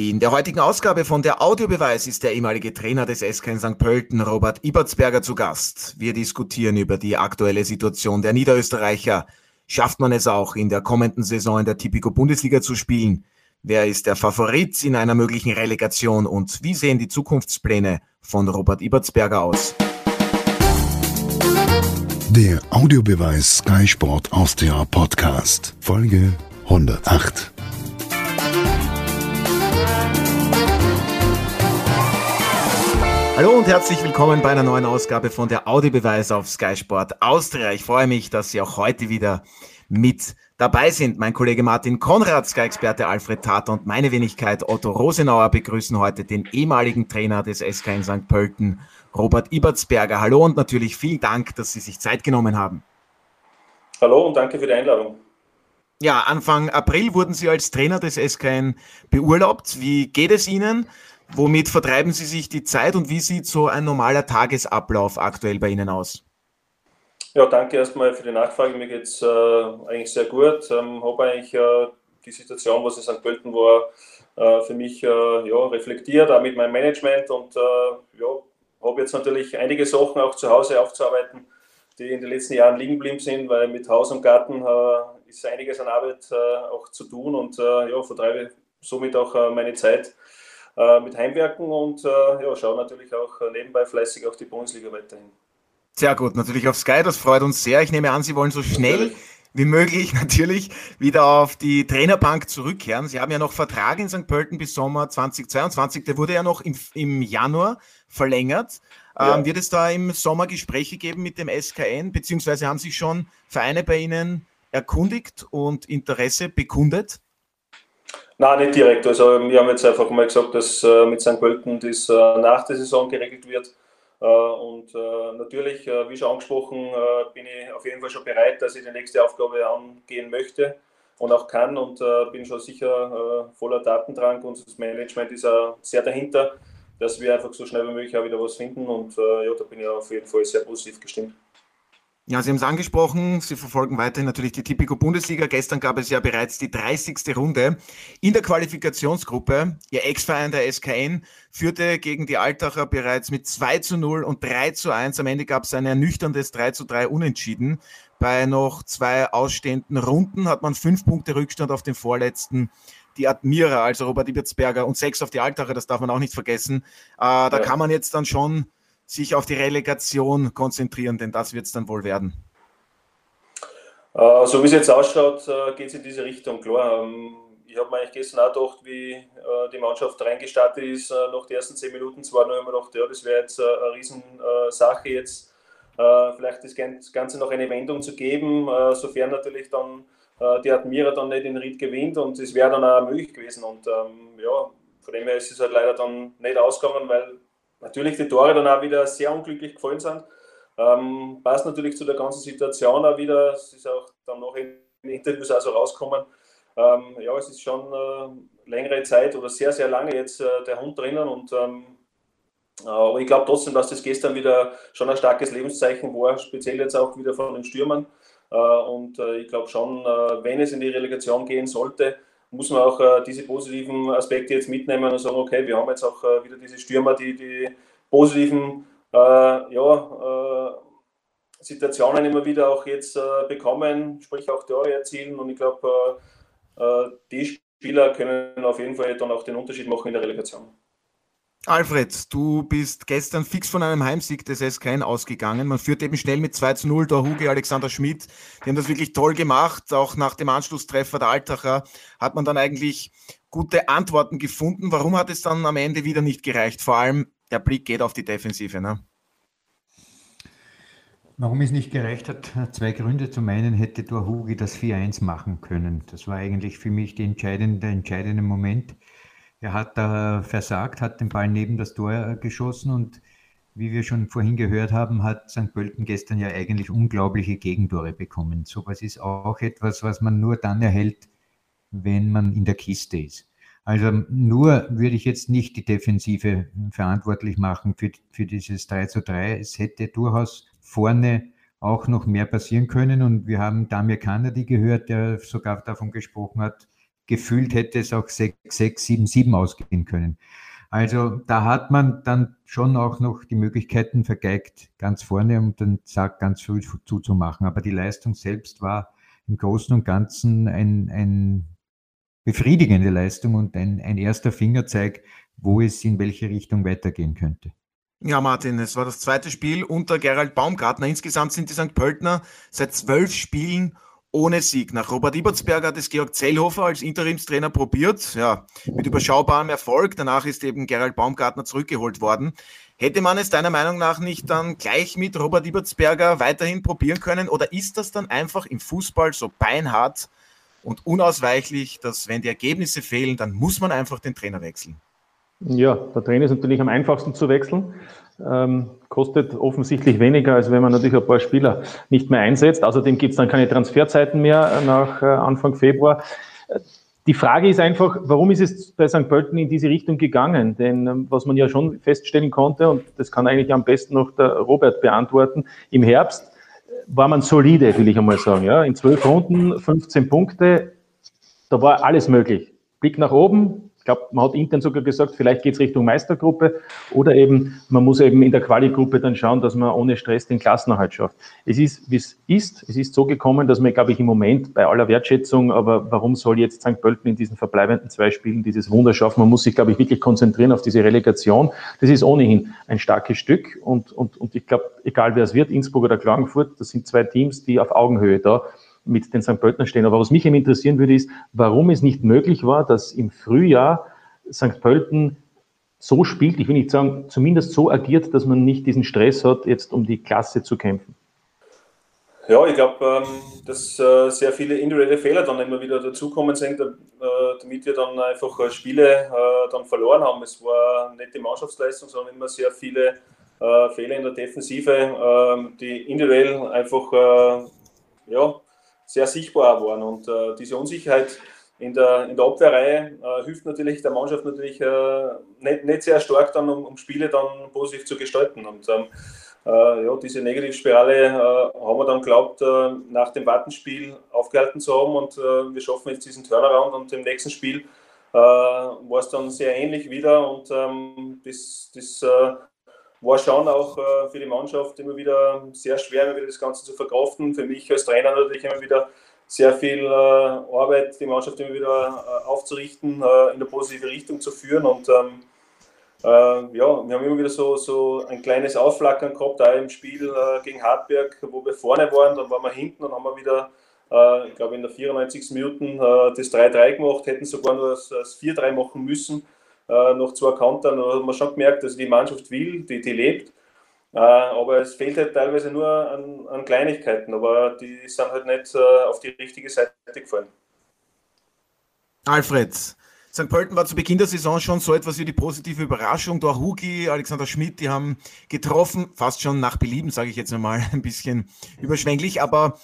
In der heutigen Ausgabe von der Audiobeweis ist der ehemalige Trainer des SK St. Pölten, Robert Ibertsberger, zu Gast. Wir diskutieren über die aktuelle Situation der Niederösterreicher. Schafft man es auch, in der kommenden Saison in der Tipico Bundesliga zu spielen? Wer ist der Favorit in einer möglichen Relegation und wie sehen die Zukunftspläne von Robert Ibertsberger aus? Der Audiobeweis Sky Sport Austria Podcast, Folge 108. Hallo und herzlich willkommen bei einer neuen Ausgabe von der Audiobeweis auf Sky Sport Austria. Ich freue mich, dass Sie auch heute wieder mit dabei sind. Mein Kollege Martin Konrad, Sky-Experte Alfred Tater und meine Wenigkeit Otto Rosenauer begrüßen heute den ehemaligen Trainer des SK in St. Pölten, Robert Ibertsberger. Hallo und natürlich vielen Dank, dass Sie sich Zeit genommen haben. Hallo und danke für die Einladung. Ja, Anfang April wurden Sie als Trainer des SKN beurlaubt. Wie geht es Ihnen? Womit vertreiben Sie sich die Zeit und wie sieht so ein normaler Tagesablauf aktuell bei Ihnen aus? Ja, danke erstmal für die Nachfrage. Mir geht es äh, eigentlich sehr gut. Ähm, habe eigentlich äh, die Situation, was in St. Pölten war, äh, für mich äh, ja, reflektiert, auch mit meinem Management und äh, ja, habe jetzt natürlich einige Sachen auch zu Hause aufzuarbeiten, die in den letzten Jahren liegen geblieben sind, weil mit Haus und Garten äh, ist einiges an Arbeit auch zu tun und ja, vertreibe somit auch meine Zeit äh, mit Heimwerken und äh, ja, schaue natürlich auch nebenbei fleißig auf die Bundesliga weiterhin. Sehr gut, natürlich auf Sky, das freut uns sehr. Ich nehme an, Sie wollen so schnell natürlich. wie möglich natürlich wieder auf die Trainerbank zurückkehren. Sie haben ja noch Vertrag in St. Pölten bis Sommer 2022. Der wurde ja noch im, im Januar verlängert. Ja. Ähm, wird es da im Sommer Gespräche geben mit dem SKN, beziehungsweise haben sich schon Vereine bei Ihnen erkundigt und Interesse bekundet? Nein, nicht direkt. Also wir haben jetzt einfach mal gesagt, dass äh, mit St. Pölten das äh, nach der Saison geregelt wird. Äh, und natürlich, wie schon angesprochen, bin ich auf jeden Fall schon bereit, dass ich die nächste Aufgabe angehen möchte und auch kann und bin schon sicher voller Datendrang das Management ist auch sehr dahinter, dass wir einfach so schnell wie möglich auch wieder was finden und ja, da bin ich auf jeden Fall sehr positiv gestimmt. Ja, Sie haben es angesprochen, Sie verfolgen weiterhin natürlich die Tipico Bundesliga. Gestern gab es ja bereits die 30. Runde in der Qualifikationsgruppe. Ihr Ex-Verein der SKN führte gegen die Altacher bereits mit 2 zu 0 und 3 zu 1. Am Ende gab es ein ernüchterndes 3 zu 3 Unentschieden. Bei noch zwei ausstehenden Runden hat man fünf Punkte Rückstand auf den vorletzten die Admira, also Robert Ibertsberger und sechs auf die Altacher, das darf man auch nicht vergessen. Äh, da ja. kann man jetzt dann schon sich auf die Relegation konzentrieren, denn das wird es dann wohl werden. Äh, so wie es jetzt ausschaut, äh, geht es in diese Richtung, klar. Ähm, ich habe mir eigentlich gestern auch gedacht, wie äh, die Mannschaft reingestartet ist, nach den ersten zehn Minuten zwar nur immer gedacht, ja, das wäre jetzt eine Riesensache jetzt, vielleicht das Ganze noch eine Wendung zu geben, sofern natürlich dann die Admira dann nicht den Ried gewinnt und es wäre dann auch möglich gewesen und ähm, ja, von dem her ist es halt leider dann nicht ausgegangen, weil natürlich die Tore dann auch wieder sehr unglücklich gefallen sind. Ähm, passt natürlich zu der ganzen Situation auch wieder. Es ist auch dann noch in den Interviews auch so rausgekommen. Ähm, ja, es ist schon äh, längere Zeit oder sehr, sehr lange jetzt äh, der Hund drinnen und ähm, äh, aber ich glaube trotzdem, dass das gestern wieder schon ein starkes Lebenszeichen war, speziell jetzt auch wieder von den Stürmern. Äh, und äh, ich glaube schon, wenn es in die Relegation gehen sollte, muss man auch äh, diese positiven Aspekte jetzt mitnehmen und sagen, okay, wir haben jetzt auch äh, wieder diese Stürmer, die die positiven äh, ja, äh, Situationen immer wieder auch jetzt äh, bekommen, sprich auch Tore erzielen und ich glaube, die Spieler können auf jeden Fall dann auch den Unterschied machen in der Relegation. Alfred, du bist gestern fix von einem Heimsieg des SKN ausgegangen. Man führt eben schnell mit 2 zu 0. Der Huge, Alexander Schmidt, die haben das wirklich toll gemacht. Auch nach dem Anschlusstreffer der Altacher hat man dann eigentlich gute Antworten gefunden. Warum hat es dann am Ende wieder nicht gereicht? Vor allem der Blick geht auf die Defensive. Ne? Warum es nicht gereicht hat, zwei Gründe. Zum einen hätte der Hugi das 4-1 machen können. Das war eigentlich für mich der entscheidende, der entscheidende Moment. Er hat da versagt, hat den Ball neben das Tor geschossen und wie wir schon vorhin gehört haben, hat St. Pölten gestern ja eigentlich unglaubliche Gegentore bekommen. So was ist auch etwas, was man nur dann erhält, wenn man in der Kiste ist. Also nur würde ich jetzt nicht die Defensive verantwortlich machen für, für dieses 3 zu 3. Es hätte durchaus vorne auch noch mehr passieren können und wir haben Damir Kanadi gehört, der sogar davon gesprochen hat, gefühlt hätte es auch 6, 6, 7, 7 ausgehen können. Also da hat man dann schon auch noch die Möglichkeiten vergeigt, ganz vorne um den Sack ganz früh zuzumachen. Aber die Leistung selbst war im Großen und Ganzen ein, ein befriedigende Leistung und ein, ein erster Fingerzeig, wo es in welche Richtung weitergehen könnte. Ja, Martin, es war das zweite Spiel unter Gerald Baumgartner. Insgesamt sind die St. Pöltner seit zwölf Spielen ohne Sieg. Nach Robert Ibertsberger hat es Georg Zellhofer als Interimstrainer probiert, ja, mit überschaubarem Erfolg. Danach ist eben Gerald Baumgartner zurückgeholt worden. Hätte man es deiner Meinung nach nicht dann gleich mit Robert Ibertsberger weiterhin probieren können oder ist das dann einfach im Fußball so beinhart und unausweichlich, dass wenn die Ergebnisse fehlen, dann muss man einfach den Trainer wechseln? Ja, der Trainer ist natürlich am einfachsten zu wechseln. Ähm, kostet offensichtlich weniger, als wenn man natürlich ein paar Spieler nicht mehr einsetzt. Außerdem gibt es dann keine Transferzeiten mehr nach äh, Anfang Februar. Die Frage ist einfach, warum ist es bei St. Pölten in diese Richtung gegangen? Denn ähm, was man ja schon feststellen konnte, und das kann eigentlich am besten noch der Robert beantworten, im Herbst war man solide, will ich einmal sagen. Ja? In zwölf Runden, 15 Punkte, da war alles möglich. Blick nach oben, glaube, man hat intern sogar gesagt, vielleicht geht es Richtung Meistergruppe oder eben, man muss eben in der Quali-Gruppe dann schauen, dass man ohne Stress den Klassenerhalt schafft. Es ist, wie es ist. Es ist so gekommen, dass man, glaube ich, im Moment bei aller Wertschätzung, aber warum soll jetzt St. Pölten in diesen verbleibenden zwei Spielen dieses Wunder schaffen? Man muss sich, glaube ich, wirklich konzentrieren auf diese Relegation. Das ist ohnehin ein starkes Stück und, und, und ich glaube, egal wer es wird, Innsbruck oder Klagenfurt, das sind zwei Teams, die auf Augenhöhe da mit den St. Pöltner stehen. Aber was mich eben interessieren würde, ist, warum es nicht möglich war, dass im Frühjahr St. Pölten so spielt, ich will nicht sagen, zumindest so agiert, dass man nicht diesen Stress hat, jetzt um die Klasse zu kämpfen. Ja, ich glaube, ähm, dass äh, sehr viele individuelle Fehler dann immer wieder dazukommen sind, äh, damit wir dann einfach äh, Spiele dann verloren haben. Es war nicht die Mannschaftsleistung, sondern immer sehr viele Fehler in der Defensive, ähm, die individuell einfach ja, sehr sichtbar waren. Und äh, diese Unsicherheit in der, in der Abwehrreihe äh, hilft natürlich der Mannschaft natürlich äh, nicht, nicht sehr stark dann, um, um, Spiele dann positiv zu gestalten. Und ähm, äh, ja, diese Negativspirale äh, haben wir dann glaubt, äh, nach dem Wattenspiel aufgehalten zu haben und wir schaffen jetzt diesen Turnaround und im nächsten Spiel war es dann sehr ähnlich wieder und ähm, das, das war schon auch äh, für die Mannschaft immer wieder sehr schwer, immer wieder das Ganze zu verkraften. Für mich als Trainer natürlich immer wieder sehr viel äh, Arbeit, die Mannschaft immer wieder äh, aufzurichten, in eine positive Richtung zu führen. Und ähm, ja, wir haben immer wieder so, so ein kleines Aufflackern gehabt, auch im Spiel gegen Hartberg, wo wir vorne waren, dann waren wir hinten und haben wir wieder ich glaube in der 94. Minuten das 3-3 gemacht, hätten sogar nur das 4-3 machen müssen äh, noch zwei Kantern. Da hat man schon gemerkt, dass die Mannschaft will, die, die lebt. Äh, aber es fehlt halt teilweise nur an, an, Kleinigkeiten, aber die sind halt nicht äh, auf die richtige Seite gefallen. Alfred, St. Pölten war zu Beginn der Saison schon so etwas wie die positive Überraschung. Da Hugi, Alexander Schmidt, die haben getroffen, fast schon nach Belieben, sage ich jetzt einmal, ein bisschen überschwänglich. Aber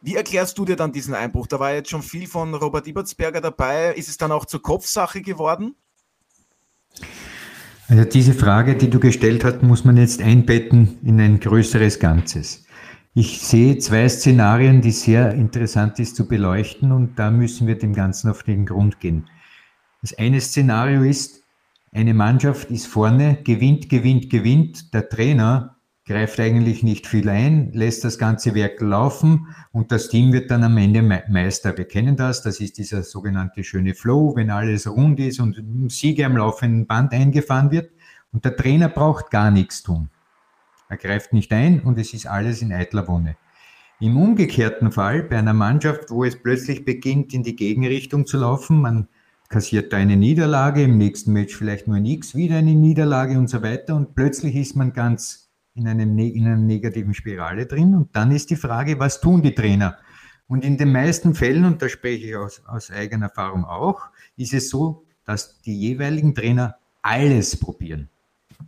wie erklärst du dir dann diesen Einbruch? Da war jetzt schon viel von Robert Ibertsberger dabei. Ist es dann auch zur Kopfsache geworden? Also diese Frage, die du gestellt hast, muss man jetzt einbetten in ein größeres Ganzes. Ich sehe zwei Szenarien, die sehr interessant ist zu beleuchten und da müssen wir dem Ganzen auf den Grund gehen. Das eine Szenario ist, eine Mannschaft ist vorne, gewinnt, gewinnt, gewinnt. Der Trainer greift eigentlich nicht viel ein, lässt das ganze Werk laufen und das Team wird dann am Ende Meister. Wir kennen das, das ist dieser sogenannte schöne Flow, wenn alles rund ist und Siege am laufenden Band eingefahren wird und der Trainer braucht gar nichts tun. Er greift nicht ein und es ist alles in eitler Wonne. Im umgekehrten Fall, bei einer Mannschaft, wo es plötzlich beginnt, in die Gegenrichtung zu laufen, man kassiert da eine Niederlage, im nächsten Match vielleicht nur ein X, wieder eine Niederlage und so weiter und plötzlich ist man ganz in, einem, in einer negativen Spirale drin. Und dann ist die Frage, was tun die Trainer? Und in den meisten Fällen, und da spreche ich aus, aus eigener Erfahrung auch, ist es so, dass die jeweiligen Trainer alles probieren.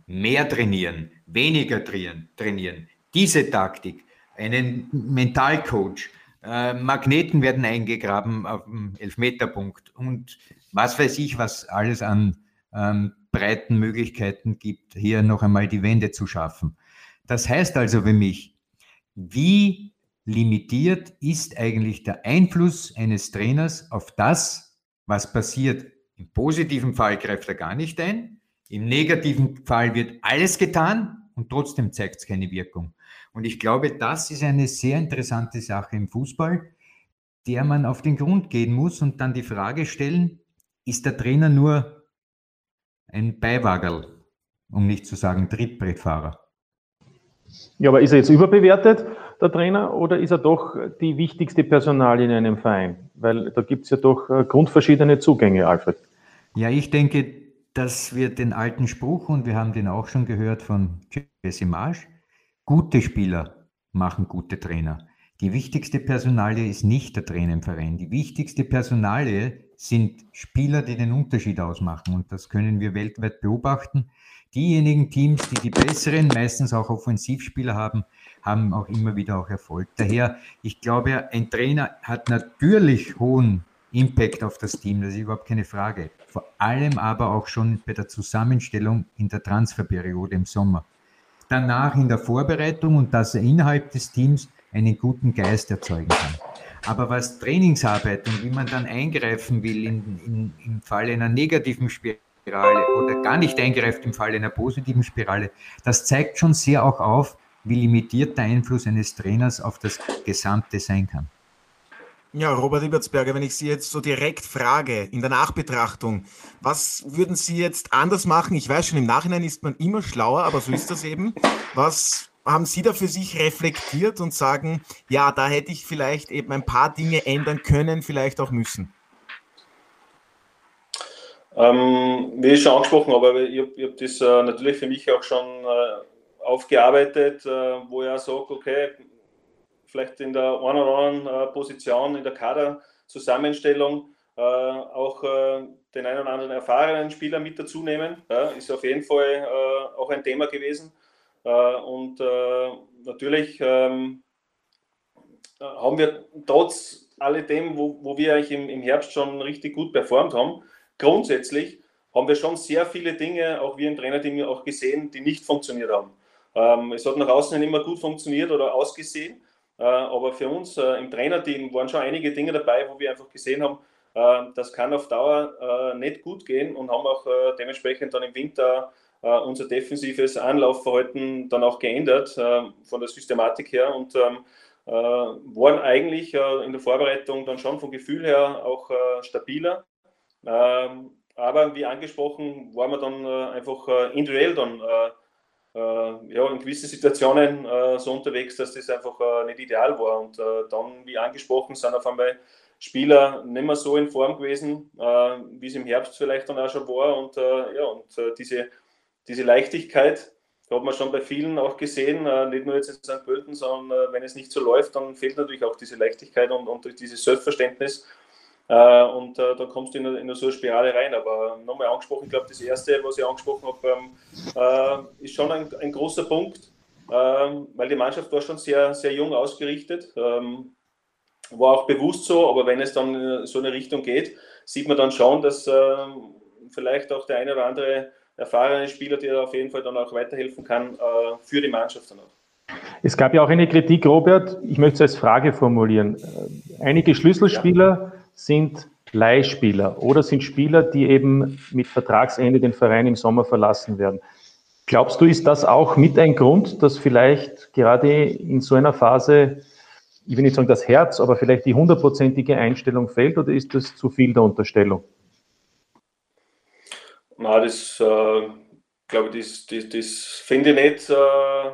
Mehr trainieren, weniger trainieren, trainieren. Diese Taktik, einen Mentalcoach, äh, Magneten werden eingegraben auf dem Elfmeterpunkt und was weiß ich, was alles an ähm, breiten Möglichkeiten gibt, hier noch einmal die Wende zu schaffen. Das heißt also für mich, wie limitiert ist eigentlich der Einfluss eines Trainers auf das, was passiert? Im positiven Fall greift er gar nicht ein, im negativen Fall wird alles getan und trotzdem zeigt es keine Wirkung. Und ich glaube, das ist eine sehr interessante Sache im Fußball, der man auf den Grund gehen muss und dann die Frage stellen, ist der Trainer nur ein Beiwagerl, um nicht zu sagen Trittbrettfahrer? Ja, aber ist er jetzt überbewertet, der Trainer, oder ist er doch die wichtigste Personalie in einem Verein? Weil da gibt es ja doch äh, grundverschiedene Zugänge, Alfred. Ja, ich denke, dass wir den alten Spruch, und wir haben den auch schon gehört von Jesse Marsch, gute Spieler machen gute Trainer. Die wichtigste Personalie ist nicht der Trainer im Verein. Die wichtigste Personalie sind Spieler, die den Unterschied ausmachen. Und das können wir weltweit beobachten. Diejenigen Teams, die die besseren, meistens auch Offensivspieler haben, haben auch immer wieder auch Erfolg. Daher, ich glaube, ein Trainer hat natürlich hohen Impact auf das Team, das ist überhaupt keine Frage. Vor allem aber auch schon bei der Zusammenstellung in der Transferperiode im Sommer. Danach in der Vorbereitung und dass er innerhalb des Teams einen guten Geist erzeugen kann. Aber was Trainingsarbeit und wie man dann eingreifen will in, in, im Fall einer negativen Spirale oder gar nicht eingreift im Fall einer positiven Spirale, das zeigt schon sehr auch auf, wie limitiert der Einfluss eines Trainers auf das Gesamte sein kann. Ja, Robert Ibertsberger, wenn ich Sie jetzt so direkt frage, in der Nachbetrachtung, was würden Sie jetzt anders machen? Ich weiß schon, im Nachhinein ist man immer schlauer, aber so ist das eben. Was haben Sie da für sich reflektiert und sagen, ja, da hätte ich vielleicht eben ein paar Dinge ändern können, vielleicht auch müssen? Ähm, wie schon angesprochen, aber ich habe hab das äh, natürlich für mich auch schon äh, aufgearbeitet, äh, wo er sagt, okay, vielleicht in der einen oder anderen äh, Position in der Kaderzusammenstellung äh, auch äh, den einen oder anderen erfahrenen Spieler mit dazu nehmen. Ja, ist auf jeden Fall auch ein Thema gewesen. Und natürlich ähm, haben wir trotz alledem, wo, wo wir eigentlich im, im Herbst schon richtig gut performt haben, grundsätzlich haben wir schon sehr viele Dinge, auch wir im Trainerteam auch gesehen, die nicht funktioniert haben. Ähm, es hat nach außen nicht immer gut funktioniert oder ausgesehen, äh, aber für uns äh, im Trainerteam waren schon einige Dinge dabei, wo wir einfach gesehen haben, äh, das kann auf Dauer äh, nicht gut gehen und haben auch dementsprechend dann im Winter äh, unser defensives Anlaufverhalten dann auch geändert äh, von der Systematik her und ähm, äh, waren eigentlich in der Vorbereitung dann schon vom Gefühl her auch stabiler. Ähm, aber wie angesprochen, waren wir dann einfach individuell dann ja, in gewissen Situationen so unterwegs, dass das einfach nicht ideal war. Und dann, wie angesprochen, sind auf einmal Spieler nicht mehr so in Form gewesen, wie es im Herbst vielleicht dann auch schon war. Und, ja, und diese diese Leichtigkeit hat man schon bei vielen auch gesehen, äh, nicht nur jetzt in St. Pölten, sondern äh, wenn es nicht so läuft, dann fehlt natürlich auch diese Leichtigkeit und, und dieses Selbstverständnis. Äh, und da kommst du in, in so eine Spirale rein. Aber nochmal angesprochen, ich glaube, das Erste, was ich angesprochen habe, ähm, ist schon ein, ein großer Punkt, ähm, weil die Mannschaft war schon sehr, sehr jung ausgerichtet. Ähm, war auch bewusst so, aber wenn es dann in so eine Richtung geht, sieht man dann schon, dass vielleicht auch der eine oder andere erfahrene Spieler, der auf jeden Fall dann auch weiterhelfen kann äh, für die Mannschaft dann auch. Es gab ja auch eine Kritik, Robert, ich möchte es als Frage formulieren. Äh, einige Schlüsselspieler. Sind Leihspieler oder sind Spieler, die eben mit Vertragsende den Verein im Sommer verlassen werden. Glaubst du, ist das auch mit ein Grund, dass vielleicht gerade in so einer Phase, ich will nicht sagen das Herz, aber vielleicht die hundertprozentige Einstellung fehlt oder ist das zu viel der Unterstellung? Na, das äh, glaube ich, das, das, das finde ich nicht äh,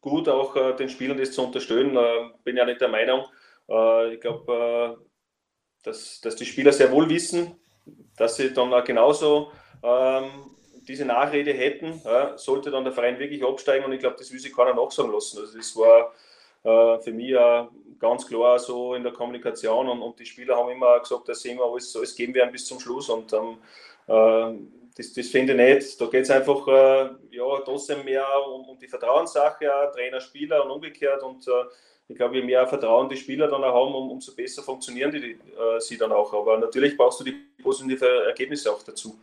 gut, auch äh, den Spielern das zu unterstellen. Äh, bin ja nicht der Meinung. Äh, ich glaube, äh, dass, dass die Spieler sehr wohl wissen, dass sie dann genauso ähm, diese Nachrede hätten, sollte dann der Verein wirklich absteigen und ich glaube, das will sich keiner nachsagen lassen. Also das war für mich ganz klar so in der Kommunikation und, und die Spieler haben immer gesagt, dass sie immer alles, alles geben werden bis zum Schluss und ähm, ähm, das, das finde ich nicht. Da geht es einfach äh, ja, trotzdem mehr um, um die Vertrauenssache, Trainer, Spieler und umgekehrt. Und äh, ich glaube, je mehr Vertrauen die Spieler dann auch haben, um, umso besser funktionieren die, äh, sie dann auch. Aber natürlich brauchst du die positiven Ergebnisse auch dazu.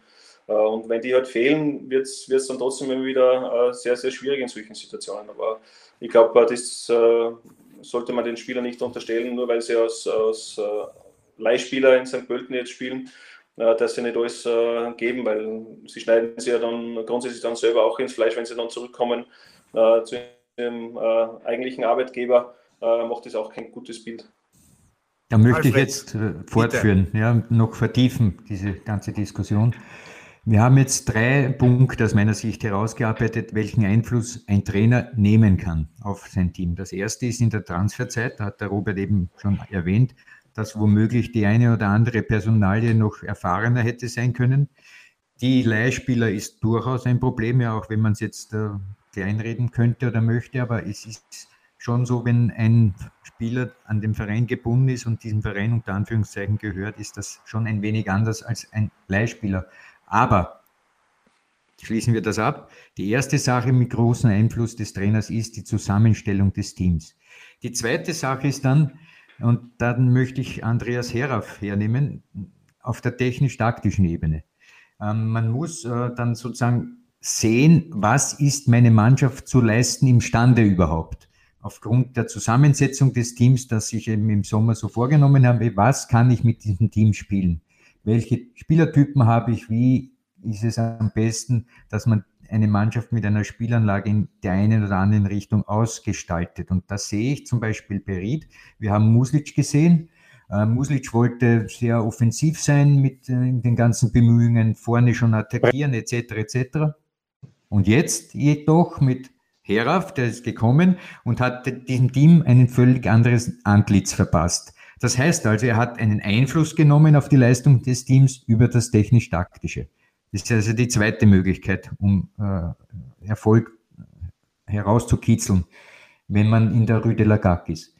Äh, und wenn die halt fehlen, wird es dann trotzdem immer wieder äh, sehr, sehr schwierig in solchen Situationen. Aber ich glaube, das äh, sollte man den Spielern nicht unterstellen, nur weil sie aus, aus Leihspieler in St. Pölten jetzt spielen, äh, dass sie nicht alles äh, geben, weil sie schneiden sie ja dann grundsätzlich dann selber auch ins Fleisch, wenn sie dann zurückkommen äh, zu ihrem äh, eigentlichen Arbeitgeber, äh, macht das auch kein gutes Bild. Da möchte Alfred, ich jetzt äh, fortführen, ja, noch vertiefen, diese ganze Diskussion. Wir haben jetzt drei Punkte aus meiner Sicht herausgearbeitet, welchen Einfluss ein Trainer nehmen kann auf sein Team. Das erste ist in der Transferzeit, da hat der Robert eben schon erwähnt, dass womöglich die eine oder andere Personalie noch erfahrener hätte sein können. Die Leihspieler ist durchaus ein Problem, ja, auch wenn man es jetzt äh, kleinreden könnte oder möchte, aber es ist schon so, wenn ein Spieler an dem Verein gebunden ist und diesem Verein unter Anführungszeichen gehört, ist das schon ein wenig anders als ein Leihspieler. Aber schließen wir das ab. Die erste Sache mit großem Einfluss des Trainers ist die Zusammenstellung des Teams. Die zweite Sache ist dann, und dann möchte ich Andreas Herauf hernehmen, auf der technisch-taktischen Ebene. Ähm, man muss äh, dann sozusagen sehen, was ist meine Mannschaft zu leisten imstande überhaupt. Aufgrund der Zusammensetzung des Teams, das ich eben im Sommer so vorgenommen habe, was kann ich mit diesem Team spielen? Welche Spielertypen habe ich? Wie ist es am besten, dass man eine Mannschaft mit einer Spielanlage in der einen oder anderen Richtung ausgestaltet. Und da sehe ich zum Beispiel Berit. Wir haben Muslic gesehen. Äh, Muslic wollte sehr offensiv sein mit äh, den ganzen Bemühungen, vorne schon attackieren etc. etc. Und jetzt jedoch mit Heraf, der ist gekommen und hat diesem Team ein völlig anderes Antlitz verpasst. Das heißt also, er hat einen Einfluss genommen auf die Leistung des Teams über das technisch-taktische. Das ist also die zweite Möglichkeit, um äh, Erfolg herauszukitzeln, wenn man in der Rue de la Gac ist.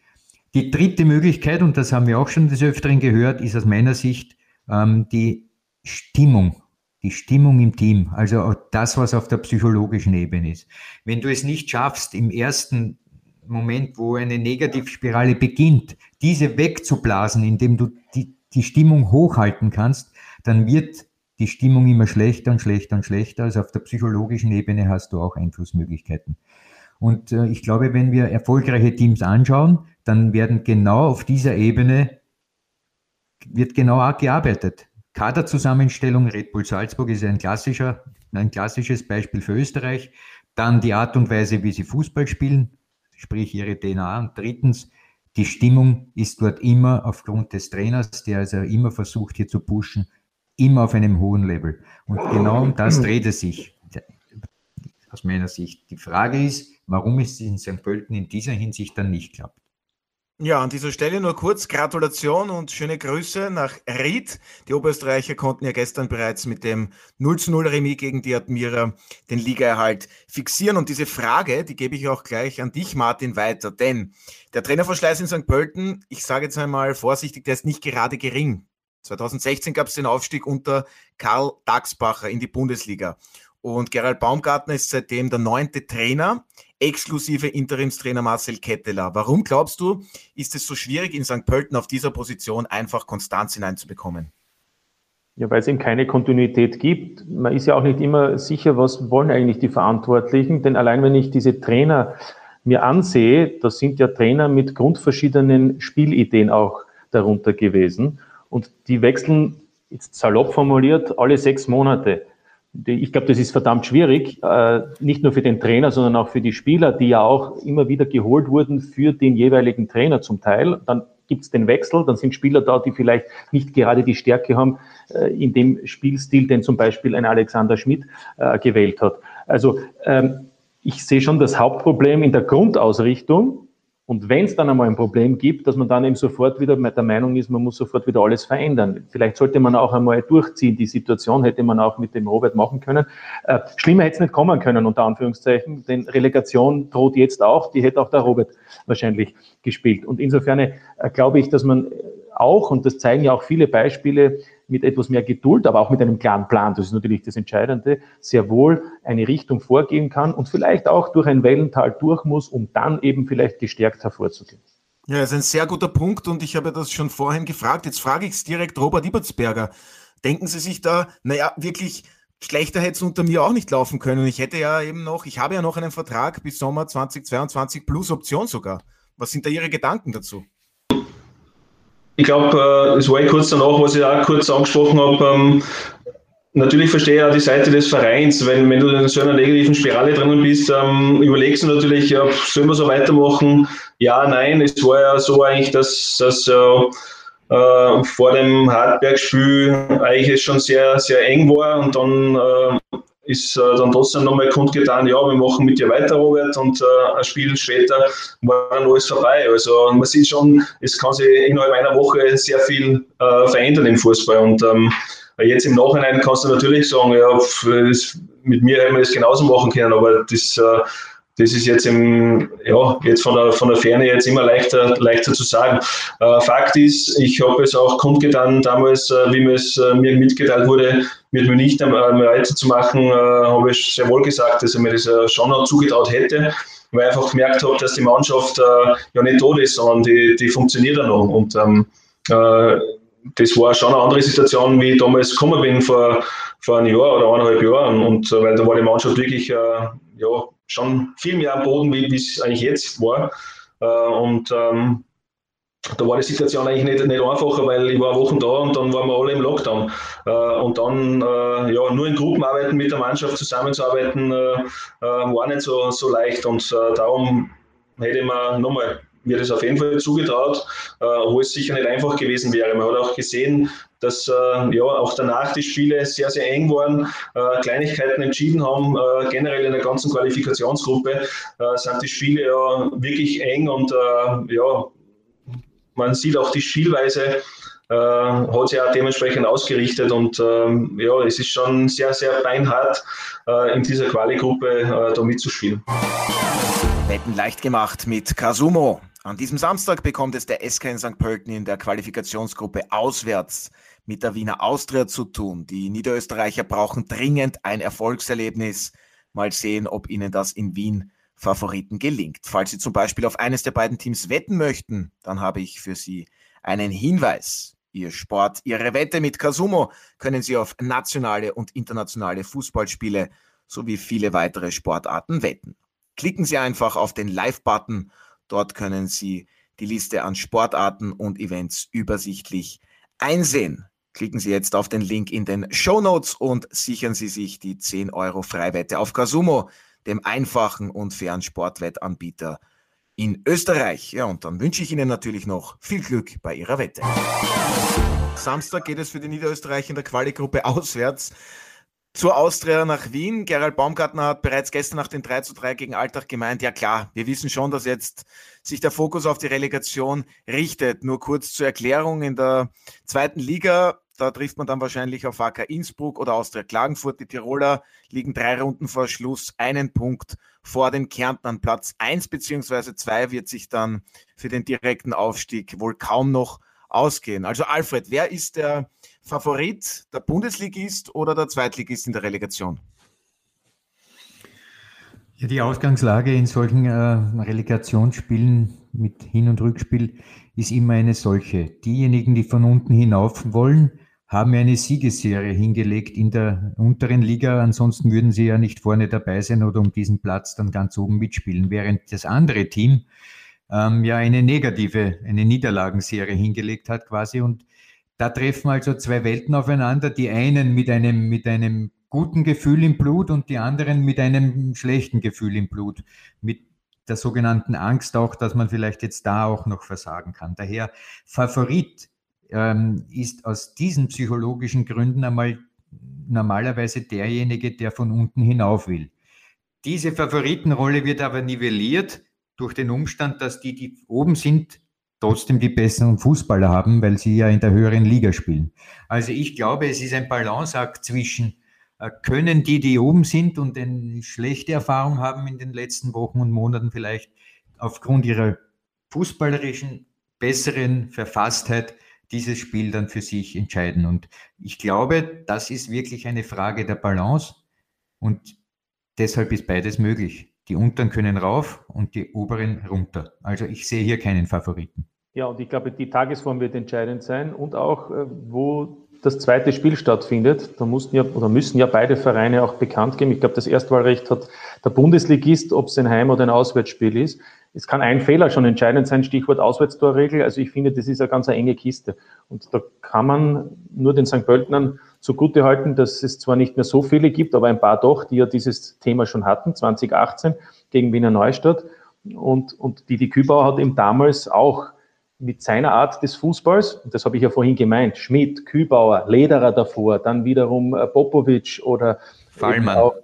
Die dritte Möglichkeit, und das haben wir auch schon des Öfteren gehört, ist aus meiner Sicht ähm, die Stimmung. Die Stimmung im Team, also das, was auf der psychologischen Ebene ist. Wenn du es nicht schaffst, im ersten Moment, wo eine Negativspirale beginnt, diese wegzublasen, indem du die, die Stimmung hochhalten kannst, dann wird die Stimmung immer schlechter und schlechter und schlechter. Also auf der psychologischen Ebene hast du auch Einflussmöglichkeiten. Und äh, ich glaube, wenn wir erfolgreiche Teams anschauen, dann werden genau auf dieser Ebene wird genau gearbeitet. Kaderzusammenstellung, Red Bull Salzburg ist ein klassischer, ein klassisches Beispiel für Österreich. Dann die Art und Weise, wie sie Fußball spielen, sprich ihre DNA. Und drittens, die Stimmung ist dort immer aufgrund des Trainers, der also immer versucht, hier zu pushen, immer auf einem hohen Level. Und genau um das dreht es sich aus meiner Sicht. Die Frage ist, warum es in St. Pölten in dieser Hinsicht dann nicht klappt. Ja, an dieser Stelle nur kurz Gratulation und schöne Grüße nach Ried. Die Oberösterreicher konnten ja gestern bereits mit dem 0 zu 0 Remis gegen die Admira den Ligaerhalt fixieren. Und diese Frage, die gebe ich auch gleich an dich, Martin, weiter. Denn der Trainerverschleiß in St. Pölten, ich sage jetzt einmal vorsichtig, der ist nicht gerade gering. 2016 gab es den Aufstieg unter Karl Daxbacher in die Bundesliga. Und Gerald Baumgartner ist seitdem der neunte Trainer, exklusive Interimstrainer Marcel Ketteler. Warum glaubst du, ist es so schwierig, in St. Pölten auf dieser Position einfach Konstanz hineinzubekommen? Ja, weil es eben keine Kontinuität gibt. Man ist ja auch nicht immer sicher, was wollen eigentlich die Verantwortlichen. Denn allein wenn ich diese Trainer mir ansehe, das sind ja Trainer mit grundverschiedenen Spielideen auch darunter gewesen. Und die wechseln, jetzt salopp formuliert, alle sechs Monate. Ich glaube, das ist verdammt schwierig, äh, nicht nur für den Trainer, sondern auch für die Spieler, die ja auch immer wieder geholt wurden für den jeweiligen Trainer zum Teil. Dann gibt es den Wechsel, dann sind Spieler da, die vielleicht nicht gerade die Stärke haben äh, in dem Spielstil, den zum Beispiel ein Alexander Schmidt äh, gewählt hat. Also ähm, ich sehe schon das Hauptproblem in der Grundausrichtung, und wenn es dann einmal ein Problem gibt, dass man dann eben sofort wieder der Meinung ist, man muss sofort wieder alles verändern. Vielleicht sollte man auch einmal durchziehen. Die Situation hätte man auch mit dem Robert machen können. Äh, schlimmer hätte es nicht kommen können, unter Anführungszeichen, denn Relegation droht jetzt auch. Die hätte auch der Robert wahrscheinlich gespielt. Und insofern äh, glaube ich, dass man auch, und das zeigen ja auch viele Beispiele, mit etwas mehr Geduld, aber auch mit einem klaren Plan, das ist natürlich das Entscheidende, sehr wohl eine Richtung vorgehen kann und vielleicht auch durch ein Wellental durch muss, um dann eben vielleicht gestärkt hervorzugehen. Ja, das ist ein sehr guter Punkt und ich habe das schon vorhin gefragt. Jetzt frage ich es direkt Robert Ibertsberger. Denken Sie sich da, naja, wirklich schlechter hätte es unter mir auch nicht laufen können. Ich hätte ja eben noch, ich habe ja noch einen Vertrag bis Sommer 2022 plus Option sogar. Was sind da Ihre Gedanken dazu? Ich glaube, es war eh kurz danach, was ich auch kurz angesprochen habe, ähm, Natürlich verstehe ich auch die Seite des Vereins. Wenn, wenn du in so einer negativen Spirale drinnen bist, ähm, überlegst du natürlich, ja, sollen wir so weitermachen? Ja, nein. Es war ja so eigentlich, dass, dass äh, äh, vor dem Hartberg-Spiel eigentlich schon sehr, sehr eng war und dann äh, ist äh, dann trotzdem nochmal kundgetan, ja, wir machen mit dir weiter, Robert, und äh, ein Spiel später war dann alles vorbei. Also man sieht schon, es kann sich innerhalb einer Woche sehr viel äh, verändern im Fußball und ähm, Jetzt im Nachhinein kannst du natürlich sagen, ja, mit mir hätten wir das genauso machen können, aber das, äh, das ist jetzt im, ja, jetzt von der, von der Ferne jetzt immer leichter, leichter zu sagen. Äh, Fakt ist, ich habe es auch kundgetan damals, äh, wie mir es mir mitgeteilt wurde, mit mir nicht einmal weiterzumachen, habe ich sehr wohl gesagt, dass er mir das schon noch zugetraut hätte weil ich einfach gemerkt habe, dass die Mannschaft äh, ja nicht tot ist, sondern die, die funktioniert ja noch. Und ähm, äh, das war schon eine andere Situation, wie ich damals gekommen bin vor, vor einem Jahr oder eineinhalb Jahren. Und äh, weil da war die Mannschaft wirklich äh, ja, schon viel mehr am Boden, wie es eigentlich jetzt war. Äh, und ähm, da war die Situation eigentlich nicht, nicht einfacher, weil ich war Wochen da und dann waren wir alle im Lockdown. Äh, und dann äh, ja, nur in Gruppen arbeiten, mit der Mannschaft zusammenzuarbeiten, war nicht so, so leicht. Und darum hätte ich mir nochmal mir das auf jeden Fall zugetraut, äh, wo es sicher nicht einfach gewesen wäre. Man hat auch gesehen, dass äh, ja auch danach die Spiele sehr, sehr eng waren, äh, Kleinigkeiten entschieden haben. Äh, generell in der ganzen Qualifikationsgruppe äh, sind die Spiele ja wirklich eng und äh, ja, man sieht auch die Spielweise. hat sich auch dementsprechend ausgerichtet und ähm, ja, es ist schon sehr, sehr beinhart, in dieser Quali-Gruppe da mitzuspielen. Wetten leicht gemacht mit Kasumo. An diesem Samstag bekommt es der SK in St. Pölten in der Qualifikationsgruppe auswärts mit der Wiener Austria zu tun. Die Niederösterreicher brauchen dringend ein Erfolgserlebnis. Mal sehen, ob ihnen das in Wien Favoriten gelingt. Falls Sie zum Beispiel auf eines der beiden Teams wetten möchten, dann habe ich für Sie einen Hinweis. Ihr Sport, Ihre Wette mit Kasumo können Sie auf nationale und internationale Fußballspiele sowie viele weitere Sportarten wetten. Klicken Sie einfach auf den Live-Button Dort können Sie die Liste an Sportarten und Events übersichtlich einsehen. Klicken Sie jetzt auf den Link in den Show Notes und sichern Sie sich die 10 Euro Freiwette auf Casumo, dem einfachen und fairen Sportwettanbieter in Österreich. Ja, und dann wünsche ich Ihnen natürlich noch viel Glück bei Ihrer Wette. Samstag geht es für die Niederösterreich in der Quali-Gruppe auswärts zur Austria nach Wien. Gerald Baumgartner hat bereits gestern nach den 3 zu 3 gegen Alltag gemeint, ja klar, wir wissen schon, dass jetzt sich der Fokus auf die Relegation richtet. Nur kurz zur Erklärung, in der zweiten Liga, da trifft man dann wahrscheinlich auf AK Innsbruck oder Austria Klagenfurt. Die Tiroler liegen drei Runden vor Schluss, einen Punkt vor den Kärntnern. Platz 1 bzw. 2 wird sich dann für den direkten Aufstieg wohl kaum noch ausgehen. Also Alfred, wer ist der Favorit, der Bundesligist oder der Zweitligist in der Relegation? Ja, die Ausgangslage in solchen äh, Relegationsspielen mit Hin- und Rückspiel ist immer eine solche. Diejenigen, die von unten hinauf wollen, haben eine Siegesserie hingelegt in der unteren Liga. Ansonsten würden sie ja nicht vorne dabei sein oder um diesen Platz dann ganz oben mitspielen. Während das andere Team ähm, ja eine negative, eine Niederlagenserie hingelegt hat quasi. Und da treffen also zwei Welten aufeinander, die einen mit einem, mit einem guten Gefühl im Blut und die anderen mit einem schlechten Gefühl im Blut, mit der sogenannten Angst auch, dass man vielleicht jetzt da auch noch versagen kann. Daher Favorit ähm, ist aus diesen psychologischen Gründen einmal normalerweise derjenige, der von unten hinauf will. Diese Favoritenrolle wird aber nivelliert durch den Umstand, dass die, die oben sind, trotzdem die besseren Fußballer haben, weil sie ja in der höheren Liga spielen. Also ich glaube, es ist ein Balanceakt zwischen äh, können die, die oben sind und eine schlechte Erfahrung haben in den letzten Wochen und Monaten vielleicht aufgrund ihrer fußballerischen besseren Verfasstheit dieses Spiel dann für sich entscheiden. Und ich glaube, das ist wirklich eine Frage der Balance und deshalb ist beides möglich. Die unteren können rauf und die oberen runter. Also ich sehe hier keinen Favoriten. Ja, und ich glaube, die Tagesform wird entscheidend sein und auch, äh, wo das zweite Spiel stattfindet. Da mussten ja oder müssen ja beide Vereine auch bekannt geben. Ich glaube, das Erstwahlrecht hat der Bundesligist, ob es ein Heim- oder ein Auswärtsspiel ist. es kann ein Fehler schon entscheidend sein, Stichwort Auswärtstorregel. Also ich finde, das ist eine ganz enge Kiste. Und da kann man nur den St. Pöltenern zugute halten, dass es zwar nicht mehr so viele gibt, aber ein paar doch, die ja dieses Thema schon hatten, 2018 gegen Wiener Neustadt. Und, und Didi Kübauer hat eben damals auch mit seiner Art des Fußballs, das habe ich ja vorhin gemeint, Schmidt, Kübauer, Lederer davor, dann wiederum äh, Popovic oder Fallmann. Auch,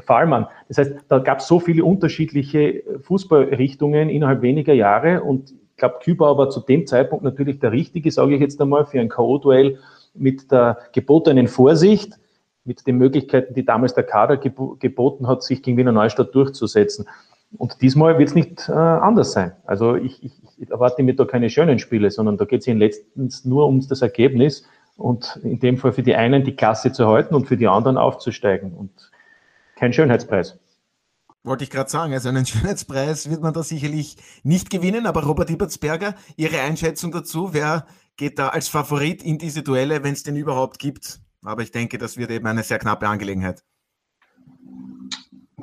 Fallmann. Das heißt, da gab es so viele unterschiedliche Fußballrichtungen innerhalb weniger Jahre und ich glaube, Kübauer war zu dem Zeitpunkt natürlich der Richtige, sage ich jetzt einmal, für ein K.O.-Duell mit der gebotenen Vorsicht, mit den Möglichkeiten, die damals der Kader geboten hat, sich gegen Wiener Neustadt durchzusetzen. Und diesmal wird es nicht äh, anders sein. Also ich, ich, ich, erwarte mir da keine schönen Spiele, sondern da geht es letztens nur um das Ergebnis und in dem Fall für die einen die Klasse zu halten und für die anderen aufzusteigen. Und kein Schönheitspreis. Wollte ich gerade sagen, also einen Schönheitspreis wird man da sicherlich nicht gewinnen, aber Robert Ibertsberger, Ihre Einschätzung dazu, wer geht da als Favorit in diese Duelle, wenn es den überhaupt gibt? Aber ich denke, das wird eben eine sehr knappe Angelegenheit.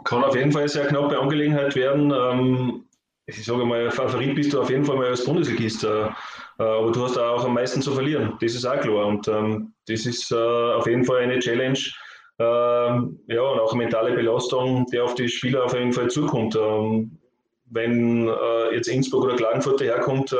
Kann auf jeden Fall eine sehr knappe Angelegenheit werden. Ähm, ich sage mal, Favorit bist du auf jeden Fall mal als Bundesligist, äh, äh, aber du hast auch am meisten zu verlieren. Das ist auch klar. Und ähm, das ist äh, auf jeden Fall eine Challenge, ähm, ja, und auch mentale Belastung, die auf die Spieler auf jeden Fall zukommt. Ähm, wenn äh, jetzt Innsbruck oder Klagenfurt herkommt,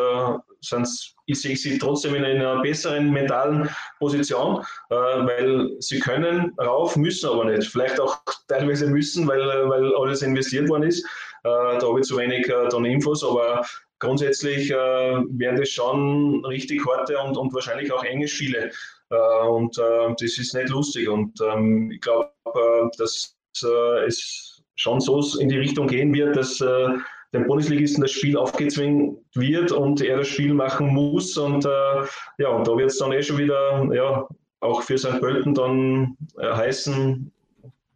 sind's, ich sehe sie trotzdem in einer besseren mentalen Position, äh, weil sie können rauf, müssen aber nicht. Vielleicht auch teilweise müssen, weil, weil alles investiert worden ist. Äh, da habe ich zu wenig äh, dann Infos, aber grundsätzlich äh, werden das schon richtig harte und, und wahrscheinlich auch enge Spiele. Äh, und äh, das ist nicht lustig. Und ähm, ich glaube, dass es schon so in die Richtung gehen wird, dass dem Bundesligisten das Spiel aufgezwungen wird und er das Spiel machen muss. Und äh, ja, und da wird es dann eh schon wieder, ja, auch für St. Pölten dann äh, heißen,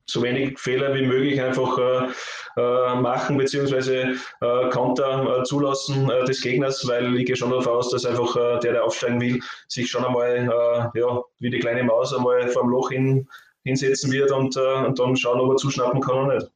so wenig Fehler wie möglich einfach äh, äh, machen beziehungsweise äh, Konter äh, zulassen äh, des Gegners, weil ich gehe schon davon aus, dass einfach äh, der, der aufsteigen will, sich schon einmal ja, wie die kleine Maus einmal vor dem Loch hin, hinsetzen wird und, und dann schauen, ob er zuschnappen kann oder nicht.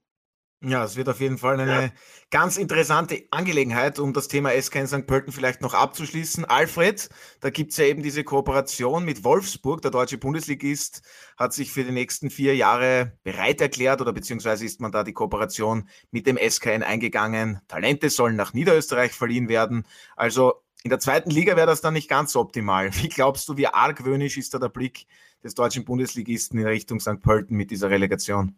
Ja, es wird auf jeden Fall eine ja. ganz interessante Angelegenheit, um das Thema SK in St. Pölten vielleicht noch abzuschließen. Alfred, da gibt es ja eben diese Kooperation mit Wolfsburg. Der deutsche Bundesligist hat sich für die nächsten vier Jahre bereit erklärt oder beziehungsweise ist man da die Kooperation mit dem SKN eingegangen. Talente sollen nach Niederösterreich verliehen werden. Also in der zweiten Liga wäre das dann nicht ganz optimal. Wie glaubst du, wie argwöhnisch ist da der Blick des deutschen Bundesligisten in Richtung St. Pölten mit dieser Relegation?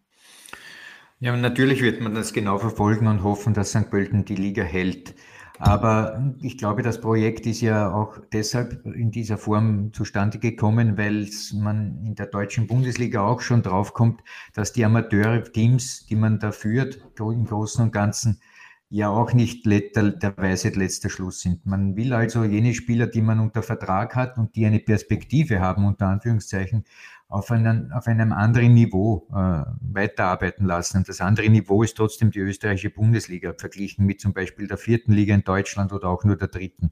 Ja, natürlich wird man das genau verfolgen und hoffen, dass St. Pölten die Liga hält. Aber ich glaube, das Projekt ist ja auch deshalb in dieser Form zustande gekommen, weil man in der deutschen Bundesliga auch schon draufkommt, dass die Amateure-Teams, die man da führt, im Großen und Ganzen ja auch nicht der, der Weisheit letzter Schluss sind. Man will also jene Spieler, die man unter Vertrag hat und die eine Perspektive haben, unter Anführungszeichen, auf, einen, auf einem anderen Niveau äh, weiterarbeiten lassen. Und das andere Niveau ist trotzdem die österreichische Bundesliga, verglichen mit zum Beispiel der vierten Liga in Deutschland oder auch nur der dritten.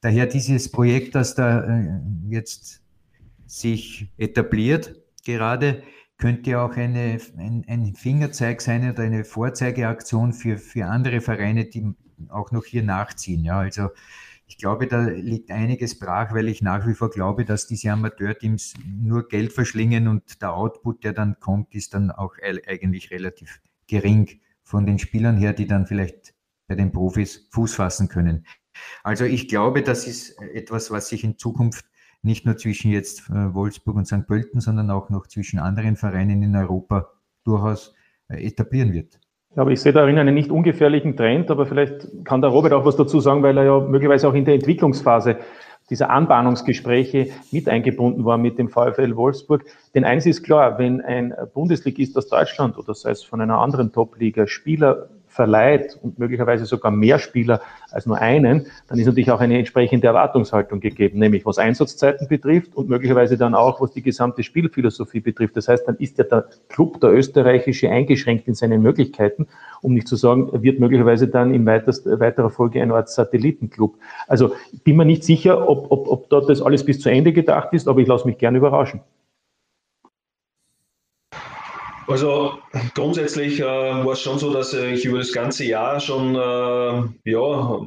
Daher dieses Projekt, das da äh, jetzt sich etabliert, gerade, könnte auch eine, ein, ein Fingerzeig sein oder eine Vorzeigeaktion für, für andere Vereine, die auch noch hier nachziehen. Ja, also ich glaube, da liegt einiges brach, weil ich nach wie vor glaube, dass diese Amateurteams nur Geld verschlingen und der Output, der dann kommt, ist dann auch eigentlich relativ gering von den Spielern her, die dann vielleicht bei den Profis Fuß fassen können. Also ich glaube, das ist etwas, was sich in Zukunft nicht nur zwischen jetzt äh, Wolfsburg und St. Pölten, sondern auch noch zwischen anderen Vereinen in Europa durchaus äh, etablieren wird. Ja, aber ich sehe darin einen nicht ungefährlichen Trend, aber vielleicht kann der Robert auch was dazu sagen, weil er ja möglicherweise auch in der Entwicklungsphase dieser Anbahnungsgespräche mit eingebunden war mit dem VfL Wolfsburg. Denn eins ist klar, wenn ein Bundesligist aus Deutschland oder sei es von einer anderen Top-Liga Spieler verleiht und möglicherweise sogar mehr Spieler als nur einen, dann ist natürlich auch eine entsprechende Erwartungshaltung gegeben, nämlich was Einsatzzeiten betrifft und möglicherweise dann auch, was die gesamte Spielphilosophie betrifft. Das heißt, dann ist ja der Club, der österreichische, eingeschränkt in seinen Möglichkeiten, um nicht zu sagen, wird möglicherweise dann in weiterer Folge eine Art Satellitenclub. Also bin mir nicht sicher, ob, ob, ob dort das alles bis zu Ende gedacht ist, aber ich lasse mich gerne überraschen. Also grundsätzlich äh, war es schon so, dass ich über das ganze Jahr schon äh, ja,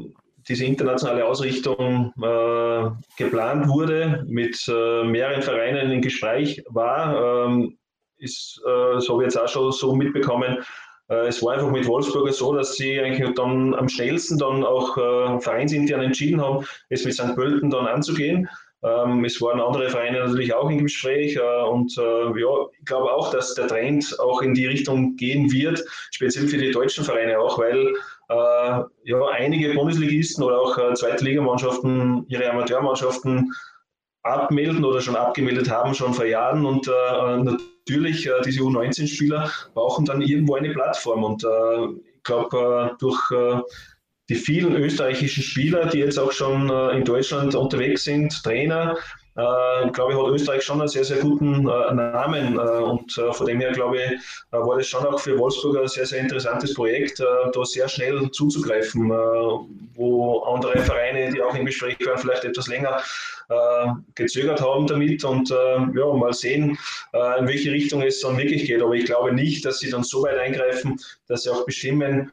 diese internationale Ausrichtung äh, geplant wurde, mit äh, mehreren Vereinen im Gespräch war. Ähm, ist, äh, das habe ich jetzt auch schon so mitbekommen. Äh, es war einfach mit Wolfsburger so, dass sie eigentlich dann am schnellsten dann auch vereinsintern entschieden haben, es mit St. Pölten dann anzugehen. Ähm, es waren andere Vereine natürlich auch im Gespräch äh, und äh, ja, ich glaube auch, dass der Trend auch in die Richtung gehen wird, speziell für die deutschen Vereine auch, weil äh, ja, einige Bundesligisten oder auch äh, Zweitligamannschaften ihre Amateurmannschaften abmelden oder schon abgemeldet haben, schon vor Jahren. Und äh, natürlich äh, diese U19-Spieler brauchen dann irgendwo eine Plattform. Und ich glaube, durch die vielen österreichischen Spieler, die jetzt auch schon äh, in Deutschland unterwegs sind, Trainer, äh, glaube ich, hat Österreich schon einen sehr, sehr guten äh, Namen. Äh, und äh, von dem her, glaube ich, äh, war das schon auch für Wolfsburg ein sehr, sehr interessantes Projekt, da sehr schnell zuzugreifen, wo andere Vereine, die auch im Gespräch waren, vielleicht etwas länger gezögert haben damit. Und ja, mal sehen, in welche Richtung es dann wirklich geht. Aber ich glaube nicht, dass sie dann so weit eingreifen, dass sie auch bestimmen,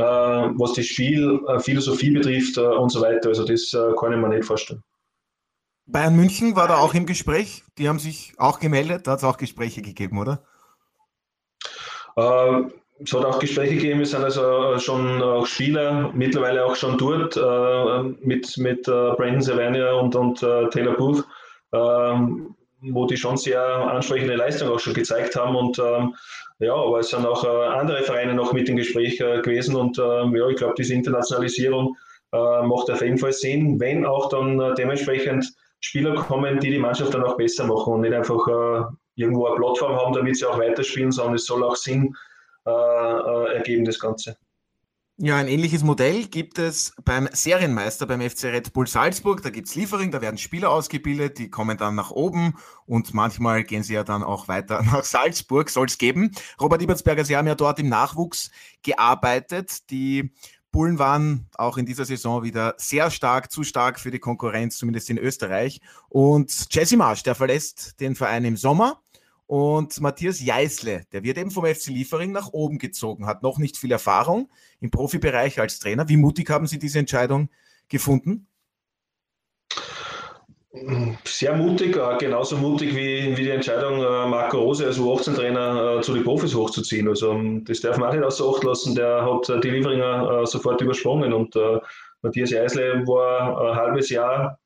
was die Spielphilosophie betrifft äh, und so weiter. Also das äh, kann ich mir nicht vorstellen. Bayern München war da auch im Gespräch. Die haben sich auch gemeldet. Da hat es auch Gespräche gegeben, oder? Äh, es hat auch Gespräche gegeben. Es sind also schon auch Spieler mittlerweile auch schon dort äh, mit, mit äh, Brandon Savania und, und Taylor Booth, ähm, wo die schon sehr ansprechende Leistung auch schon gezeigt haben. Und ähm, ja, aber es sind auch äh, andere Vereine noch mit im Gespräch äh, gewesen und ähm, ja, ich glaube, diese Internationalisierung äh, macht auf jeden Fall Sinn, wenn auch dann dementsprechend Spieler kommen, die die Mannschaft dann auch besser machen und nicht einfach irgendwo eine Plattform haben, damit sie auch weiterspielen, sondern es soll auch Sinn ergeben, das Ganze. Ja, ein ähnliches Modell gibt es beim Serienmeister beim FC Red Bull Salzburg. Da gibt es Liefering, da werden Spieler ausgebildet, die kommen dann nach oben und manchmal gehen sie ja dann auch weiter nach Salzburg, soll es geben. Robert Ibertsberger, Sie haben ja dort im Nachwuchs gearbeitet. Die Bullen waren auch in dieser Saison wieder sehr stark, zu stark für die Konkurrenz, zumindest in Österreich. Und Jesse Marsch, der verlässt den Verein im Sommer und Matthias Jeißle, der wird eben vom FC Liefering nach oben gezogen, hat noch nicht viel Erfahrung im Profibereich als Trainer. Wie mutig haben Sie diese Entscheidung gefunden? Sehr mutig, äh, genauso mutig wie, wie die Entscheidung, äh, Marco Rose als U18-Trainer äh, zu den Profis hochzuziehen. Also ähm, das darf man auch nicht außer Acht lassen. Der hat die Lieferinger sofort übersprungen und Matthias Jeißle war ein halbes Jahr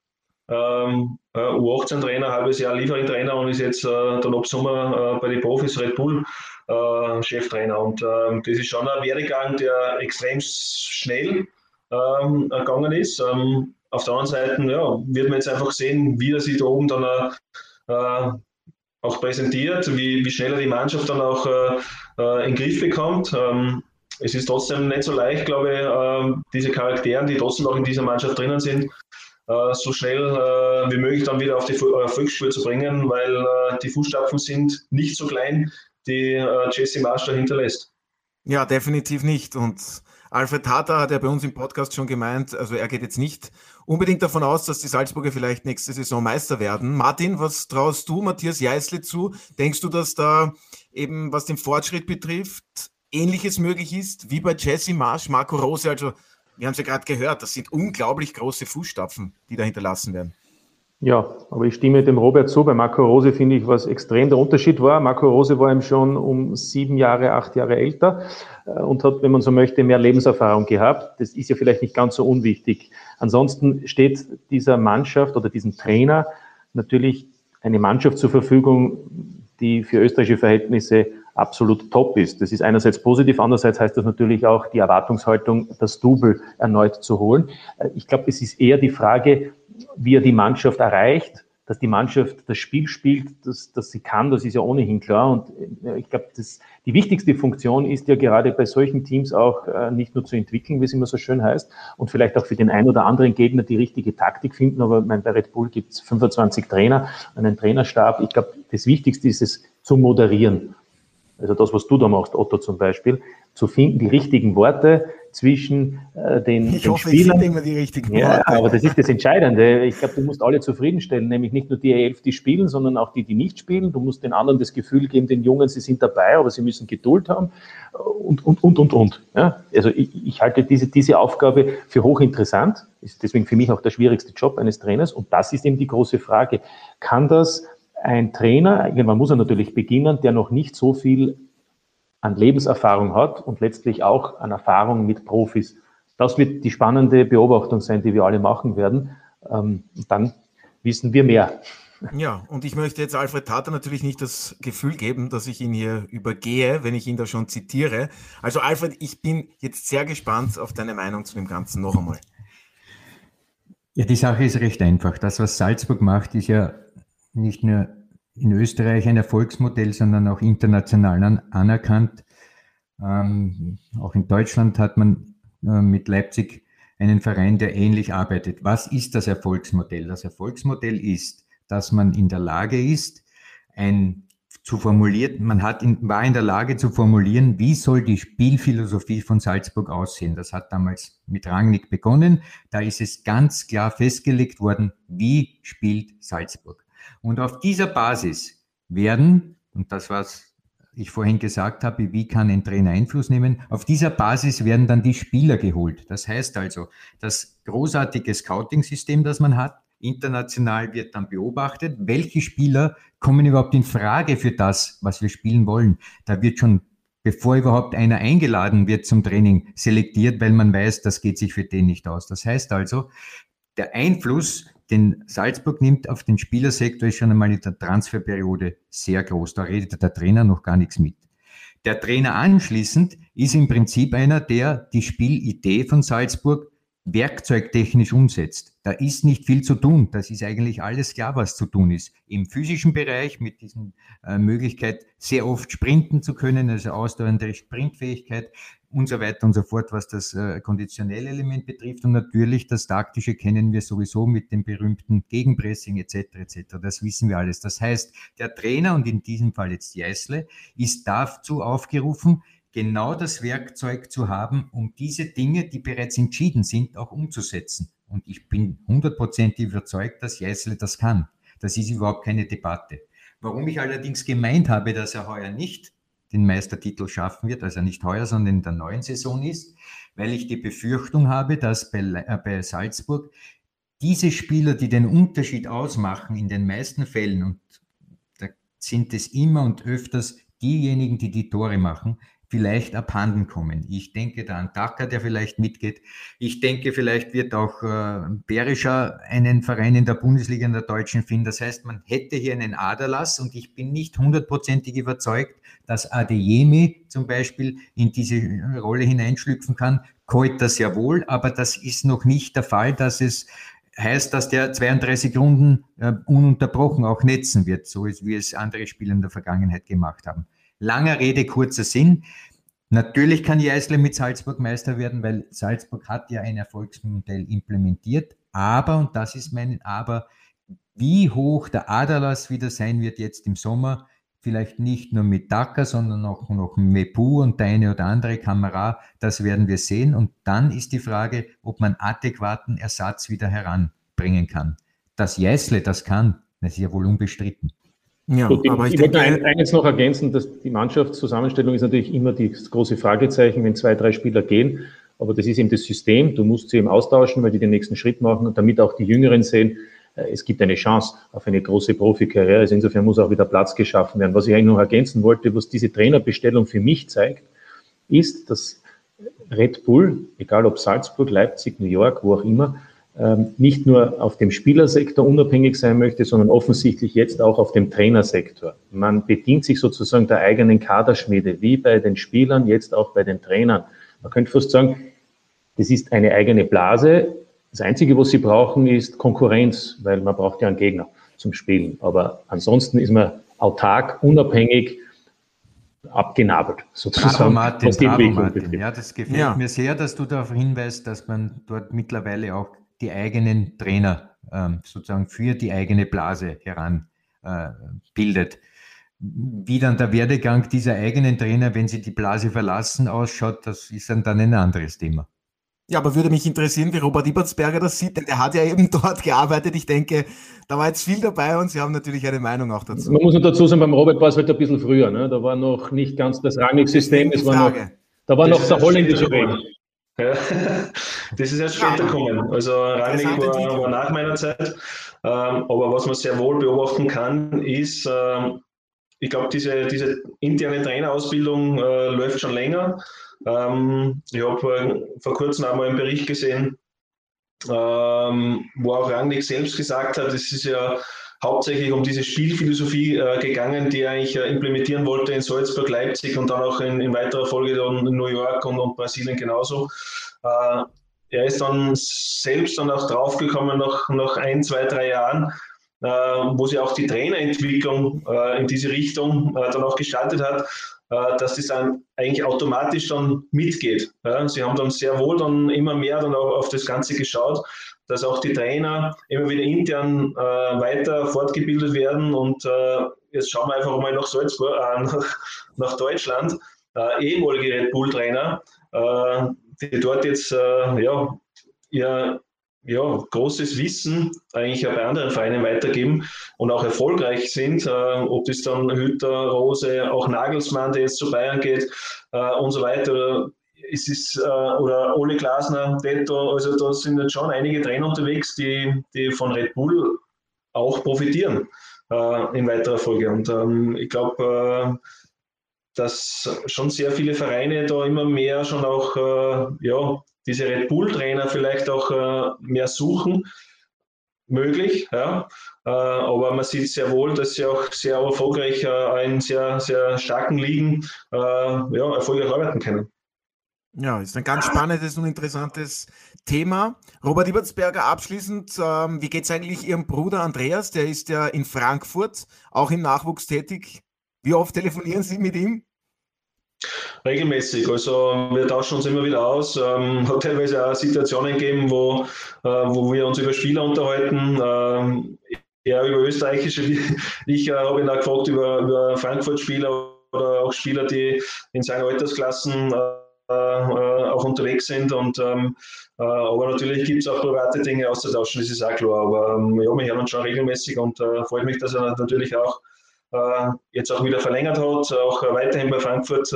ähm, U18-Trainer, halbes Jahr Liefering-Trainer und ist jetzt äh, dann ab Sommer äh, bei den Profis Red Bull äh, Cheftrainer. Und ähm, das ist schon ein Werdegang, der extrem schnell ähm, gegangen ist. Ähm, auf der anderen Seite ja, wird man jetzt einfach sehen, wie er sich da oben dann äh, auch präsentiert, wie, wie schnell er die Mannschaft dann auch äh, äh, in den Griff bekommt. Ähm, es ist trotzdem nicht so leicht, glaube ich, ähm, diese Charakteren, die trotzdem auch in dieser Mannschaft drinnen sind, äh, so schnell äh, wie möglich dann wieder auf die Volksspur zu bringen, weil äh, die Fußstapfen sind nicht so klein, die Jesse Marsch hinterlässt. Ja, definitiv nicht. Und Alfred Tata hat ja bei uns im Podcast schon gemeint, also er geht jetzt nicht unbedingt davon aus, dass die Salzburger vielleicht nächste Saison Meister werden. Martin, was traust du Matthias Jeißle zu? Denkst du, dass da eben, was den Fortschritt betrifft, Ähnliches möglich ist wie bei Jesse Marsch, Marco Rose, also wir haben es ja gerade gehört, das sind unglaublich große Fußstapfen, die da hinterlassen werden. Ja, aber ich stimme dem Robert zu. Bei Marco Rose finde ich, was extrem der Unterschied war. Marco Rose war ihm schon um sieben Jahre, acht Jahre älter äh, und hat, wenn man so möchte, mehr Lebenserfahrung gehabt. Das ist ja vielleicht nicht ganz so unwichtig. Ansonsten steht dieser Mannschaft oder diesem Trainer natürlich eine Mannschaft zur Verfügung, die für österreichische Verhältnisse absolut top ist. Das ist einerseits positiv, andererseits heißt das natürlich auch die Erwartungshaltung, das Double erneut zu holen. Äh, ich glaube, es ist eher die Frage, wie er die Mannschaft erreicht, dass die Mannschaft das Spiel spielt, dass, dass sie kann, das ist ja ohnehin klar. Und äh, ich glaube, die wichtigste Funktion ist ja gerade bei solchen Teams auch äh, nicht nur zu entwickeln, wie es immer so schön heißt, und vielleicht auch für den einen oder anderen Gegner die richtige Taktik finden. Aber mein, bei Red Bull gibt es 25 Trainer, einen Trainerstab. Ich glaube, das Wichtigste ist es zu moderieren also das, was du da machst, Otto zum Beispiel, zu finden, die richtigen Worte, zwischen äh, den, ich den hoffe, Spielern. Ich immer die richtigen ja, Worte. aber das ist das Entscheidende. Ich glaube, du musst alle zufriedenstellen, nämlich nicht nur die elf, die spielen, sondern auch die, die nicht spielen. Du musst den anderen das Gefühl geben, den Jungen, sie sind dabei, aber sie müssen Geduld haben und, und, und, und, und. Ja, also ich, ich halte diese, diese Aufgabe für hochinteressant, ist deswegen für mich auch der schwierigste Job eines Trainers und das ist eben die große Frage. Kann das ein Trainer, man muss ja natürlich beginnen, der noch nicht so viel an Lebenserfahrung hat und letztlich auch an Erfahrung mit Profis. Das wird die spannende Beobachtung sein, die wir alle machen werden. Ähm, dann wissen wir mehr. Ja, und ich möchte jetzt Alfred Tater natürlich nicht das Gefühl geben, dass ich ihn hier übergehe, wenn ich ihn da schon zitiere. Also Alfred, ich bin jetzt sehr gespannt auf deine Meinung zu dem Ganzen noch einmal. Ja, die Sache ist recht einfach. Das, was Salzburg macht, ist ja nicht nur in Österreich ein Erfolgsmodell, sondern auch international an, anerkannt. Ähm, auch in Deutschland hat man äh, mit Leipzig einen Verein, der ähnlich arbeitet. Was ist das Erfolgsmodell? Das Erfolgsmodell ist, dass man in der Lage ist, ein zu formulieren, man hat in, war in der Lage zu formulieren, wie soll die Spielphilosophie von Salzburg aussehen. Das hat damals mit Rangnick begonnen. Da ist es ganz klar festgelegt worden, wie spielt Salzburg. Und auf dieser Basis werden, und das was ich vorhin gesagt habe, wie kann ein Trainer Einfluss nehmen, auf dieser Basis werden dann die Spieler geholt. Das heißt also, das großartige Scouting-System, das man hat, international wird dann beobachtet, welche Spieler kommen überhaupt in Frage für das, was wir spielen wollen. Da wird schon bevor überhaupt einer eingeladen wird zum Training, selektiert, weil man weiß, das geht sich für den nicht aus. Das heißt also, der Einfluss den Salzburg nimmt auf den Spielersektor schon einmal in der Transferperiode sehr groß. Da redet der Trainer noch gar nichts mit. Der Trainer anschließend ist im Prinzip einer, der die Spielidee von Salzburg werkzeugtechnisch umsetzt. Da ist nicht viel zu tun. Das ist eigentlich alles klar, was zu tun ist. Im physischen Bereich mit diesen äh, Möglichkeit, sehr oft sprinten zu können, also ausdauernde Sprintfähigkeit, und so weiter und so fort, was das äh, konditionelle Element betrifft. Und natürlich das taktische kennen wir sowieso mit dem berühmten Gegenpressing etc. etc. Das wissen wir alles. Das heißt, der Trainer und in diesem Fall jetzt Jeißle ist dazu aufgerufen, genau das Werkzeug zu haben, um diese Dinge, die bereits entschieden sind, auch umzusetzen. Und ich bin hundertprozentig überzeugt, dass Jeißle das kann. Das ist überhaupt keine Debatte. Warum ich allerdings gemeint habe, dass er heuer nicht den Meistertitel schaffen wird, also nicht heuer, sondern in der neuen Saison ist, weil ich die Befürchtung habe, dass bei, äh, bei Salzburg diese Spieler, die den Unterschied ausmachen, in den meisten Fällen, und da sind es immer und öfters diejenigen, die die Tore machen, vielleicht abhanden kommen. Ich denke da an Daka, der vielleicht mitgeht. Ich denke, vielleicht wird auch äh, Berischer einen Verein in der Bundesliga in der Deutschen finden. Das heißt, man hätte hier einen Aderlass und ich bin nicht hundertprozentig überzeugt, dass Adeyemi zum Beispiel in diese Rolle hineinschlüpfen kann. Koit das ja wohl, aber das ist noch nicht der Fall, dass es heißt, dass der 32 Runden äh, ununterbrochen auch netzen wird, so wie es andere Spieler in der Vergangenheit gemacht haben. Langer Rede, kurzer Sinn. Natürlich kann Jeißle mit Salzburg Meister werden, weil Salzburg hat ja ein Erfolgsmodell implementiert. Aber, und das ist mein Aber, wie hoch der Adalas wieder sein wird jetzt im Sommer, vielleicht nicht nur mit Dakar, sondern auch noch Mepu und der eine oder andere Kamera, das werden wir sehen. Und dann ist die Frage, ob man adäquaten Ersatz wieder heranbringen kann. Dass Jeißle das kann, das ist ja wohl unbestritten. Ja, Gut, aber ich, ich denke, wollte eines noch ergänzen, dass die Mannschaftszusammenstellung ist natürlich immer das große Fragezeichen, wenn zwei, drei Spieler gehen. Aber das ist eben das System. Du musst sie eben austauschen, weil die den nächsten Schritt machen und damit auch die Jüngeren sehen, äh, es gibt eine Chance auf eine große Profikarriere. Also insofern muss auch wieder Platz geschaffen werden. Was ich eigentlich noch ergänzen wollte, was diese Trainerbestellung für mich zeigt, ist, dass Red Bull, egal ob Salzburg, Leipzig, New York, wo auch immer, nicht nur auf dem Spielersektor unabhängig sein möchte, sondern offensichtlich jetzt auch auf dem Trainersektor. Man bedient sich sozusagen der eigenen Kaderschmiede, wie bei den Spielern, jetzt auch bei den Trainern. Man könnte fast sagen, das ist eine eigene Blase. Das Einzige, was sie brauchen, ist Konkurrenz, weil man braucht ja einen Gegner zum Spielen. Aber ansonsten ist man autark, unabhängig, abgenabelt, sozusagen. Bravo, Martin, was die bravo, Martin. Ja, das gefällt ja. mir sehr, dass du darauf hinweist, dass man dort mittlerweile auch die eigenen Trainer ähm, sozusagen für die eigene Blase heran äh, bildet. wie dann der Werdegang dieser eigenen Trainer, wenn sie die Blase verlassen, ausschaut, das ist dann, dann ein anderes Thema. Ja, aber würde mich interessieren, wie Robert Ibertsberger das sieht, denn er hat ja eben dort gearbeitet. Ich denke, da war jetzt viel dabei und Sie haben natürlich eine Meinung auch dazu. Man muss noch dazu sagen, beim Robert war es halt ein bisschen früher. Ne? Da war noch nicht ganz das Rangig-System. Da war noch der holländische Weg. Ja, das ist erst später gekommen. Also Rangnick war, war, nach meiner Zeit. Ähm, aber was man sehr wohl beobachten kann, ist, ähm, ich glaube, diese, diese interne Trainerausbildung äh, läuft schon länger. Ähm, ich habe äh, vor kurzem einmal einen Bericht gesehen, wo auch Rangnick selbst gesagt hat, es ist ja hauptsächlich um diese Spielphilosophie äh, gegangen, die er eigentlich äh, implementieren wollte in Salzburg, Leipzig und dann auch in, in weiterer Folge dann in New York und, und Brasilien genauso. Äh, er ist dann selbst dann auch draufgekommen nach, nach ein, zwei, drei Jahren, äh, wo sie auch die Trainerentwicklung äh, in diese Richtung äh, dann auch gestaltet hat, dass das dann eigentlich automatisch dann mitgeht. Sie haben dann sehr wohl dann immer mehr dann auch auf das Ganze geschaut dass auch die Trainer immer wieder intern äh, weiter fortgebildet werden. Und äh, jetzt schauen wir einfach mal nach Salzburg, äh, nach, nach, Deutschland, äh, ehemalige Red Bull-Trainer, äh, die dort jetzt äh, ja, ihr ja, großes Wissen eigentlich auch bei anderen Vereinen weitergeben und auch erfolgreich sind. ob das dann Hütter, Rose, auch Nagelsmann, der jetzt zu Bayern geht und so weiter es ist, äh, oder Ole Glasner, Detto, also da sind jetzt schon einige Trainer unterwegs, die, die von Red Bull auch profitieren äh, in weiterer Folge. Und ähm, ich glaube, äh, dass schon sehr viele Vereine da immer mehr schon auch äh, ja, diese Red Bull-Trainer vielleicht auch äh, mehr suchen. Möglich, ja. Äh, aber man sieht sehr wohl, dass sie auch sehr erfolgreich in sehr, sehr starken Ligen ja, erfolgreich arbeiten können. Ja, ist ein ganz spannendes und interessantes Thema. Robert Ibertsberger, abschließend, ähm, wie geht es eigentlich Ihrem Bruder Andreas? Der ist ja in Frankfurt, auch im Nachwuchs tätig. Wie oft telefonieren Sie mit ihm? Regelmäßig, also wir tauschen uns immer wieder aus. Ähm, hat teilweise auch Situationen gegeben, wo, äh, wo wir uns über Spieler unterhalten. Ähm, er über österreichische, ich äh, habe ihn auch gefragt über, über Frankfurt-Spieler oder auch Spieler, die in seinen Altersklassen äh, äh, auch unterwegs sind. Und, ähm, äh, aber natürlich gibt es auch private Dinge auszutauschen, das ist auch klar. Aber ähm, ja, wir hören uns schon regelmäßig und äh, freut mich, dass er natürlich auch jetzt auch wieder verlängert hat, auch weiterhin bei Frankfurt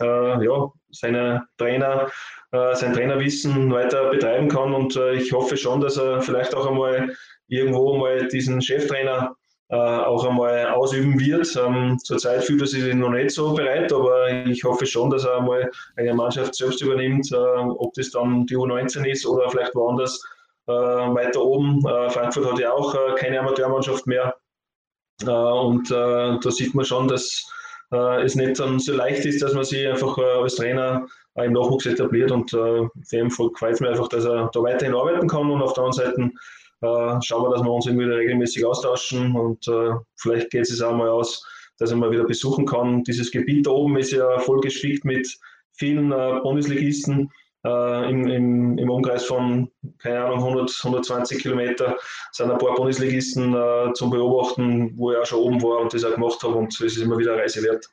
ja, seine Trainer, sein Trainerwissen weiter betreiben kann. Und ich hoffe schon, dass er vielleicht auch einmal irgendwo mal diesen Cheftrainer äh, auch einmal ausüben wird. Ähm, zurzeit fühlt er sich noch nicht so bereit, aber ich hoffe schon, dass er einmal eine Mannschaft selbst übernimmt, äh, ob das dann die U19 ist oder vielleicht woanders äh, weiter oben. Äh, Frankfurt hat ja auch äh, keine Amateurmannschaft mehr. Äh, und da sieht man schon, dass es nicht so leicht ist, dass man sich einfach als Trainer im Nachwuchs etabliert. Und für ihn freut es mich einfach, dass er da weiterhin arbeiten kann und auf der anderen Seite äh, schauen wir, dass wir uns irgendwie regelmäßig austauschen und äh, vielleicht geht es auch mal aus, dass ich mal wieder besuchen kann. Dieses Gebiet da oben ist ja voll gespickt mit vielen äh, Bundesligisten. Äh, im, im, im, Umkreis von, keine Ahnung, 100, 120 Kilometer sind ein paar Bundesligisten äh, zum Beobachten, wo ich auch schon oben war und das auch gemacht habe und es ist immer wieder eine Reise wert.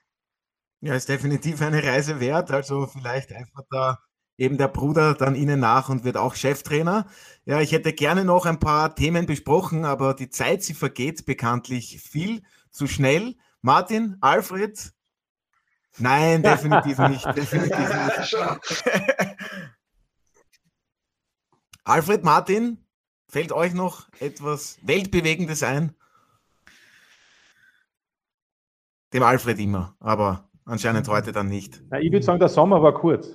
Ja, ist definitiv eine Reise wert. Also vielleicht einfach da eben der Bruder dann Ihnen nach und wird auch Cheftrainer. Ja, ich hätte gerne noch ein paar Themen besprochen, aber die Zeit, sie vergeht bekanntlich viel zu schnell. Martin, Alfred? Nein, definitiv nicht. Definitiv nicht. Alfred, Martin, fällt euch noch etwas Weltbewegendes ein? Dem Alfred immer, aber anscheinend heute dann nicht. Ja, ich würde sagen, der Sommer war kurz.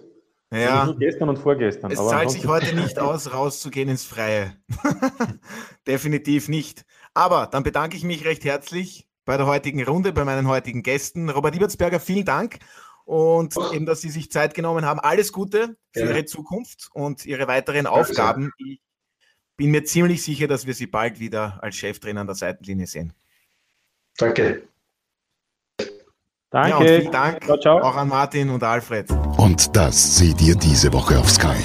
Ja. Also gestern und vorgestern. Es zahlt sich heute nicht aus, rauszugehen ins Freie. Definitiv nicht. Aber dann bedanke ich mich recht herzlich bei der heutigen Runde, bei meinen heutigen Gästen. Robert Ibertsberger, vielen Dank. Und eben, dass Sie sich Zeit genommen haben. Alles Gute für ja. Ihre Zukunft und Ihre weiteren Danke Aufgaben. Sehr. Ich bin mir ziemlich sicher, dass wir Sie bald wieder als Cheftrainer an der Seitenlinie sehen. Danke. Danke. Ja, und vielen Dank ciao, ciao. auch an Martin und Alfred. Und das seht ihr diese Woche auf Sky.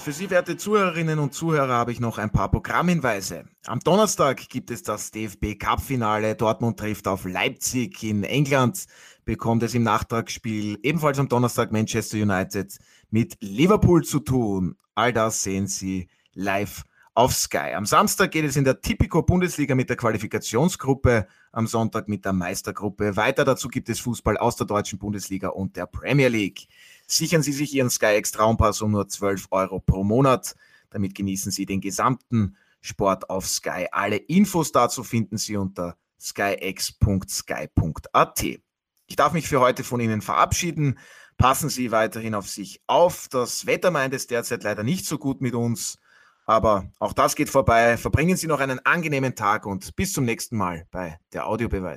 Und für Sie, werte Zuhörerinnen und Zuhörer, habe ich noch ein paar Programmhinweise. Am Donnerstag gibt es das DFB Cup-Finale. Dortmund trifft auf Leipzig in England, bekommt es im Nachtragsspiel ebenfalls am Donnerstag Manchester United mit Liverpool zu tun. All das sehen Sie live auf Sky. Am Samstag geht es in der Tipico Bundesliga mit der Qualifikationsgruppe, am Sonntag mit der Meistergruppe weiter. Dazu gibt es Fußball aus der deutschen Bundesliga und der Premier League. Sichern Sie sich Ihren SkyX Traumpass um nur 12 Euro pro Monat. Damit genießen Sie den gesamten Sport auf Sky. Alle Infos dazu finden Sie unter skyx.sky.at. Ich darf mich für heute von Ihnen verabschieden. Passen Sie weiterhin auf sich auf. Das Wetter meint es derzeit leider nicht so gut mit uns. Aber auch das geht vorbei. Verbringen Sie noch einen angenehmen Tag und bis zum nächsten Mal bei der Audiobeweis.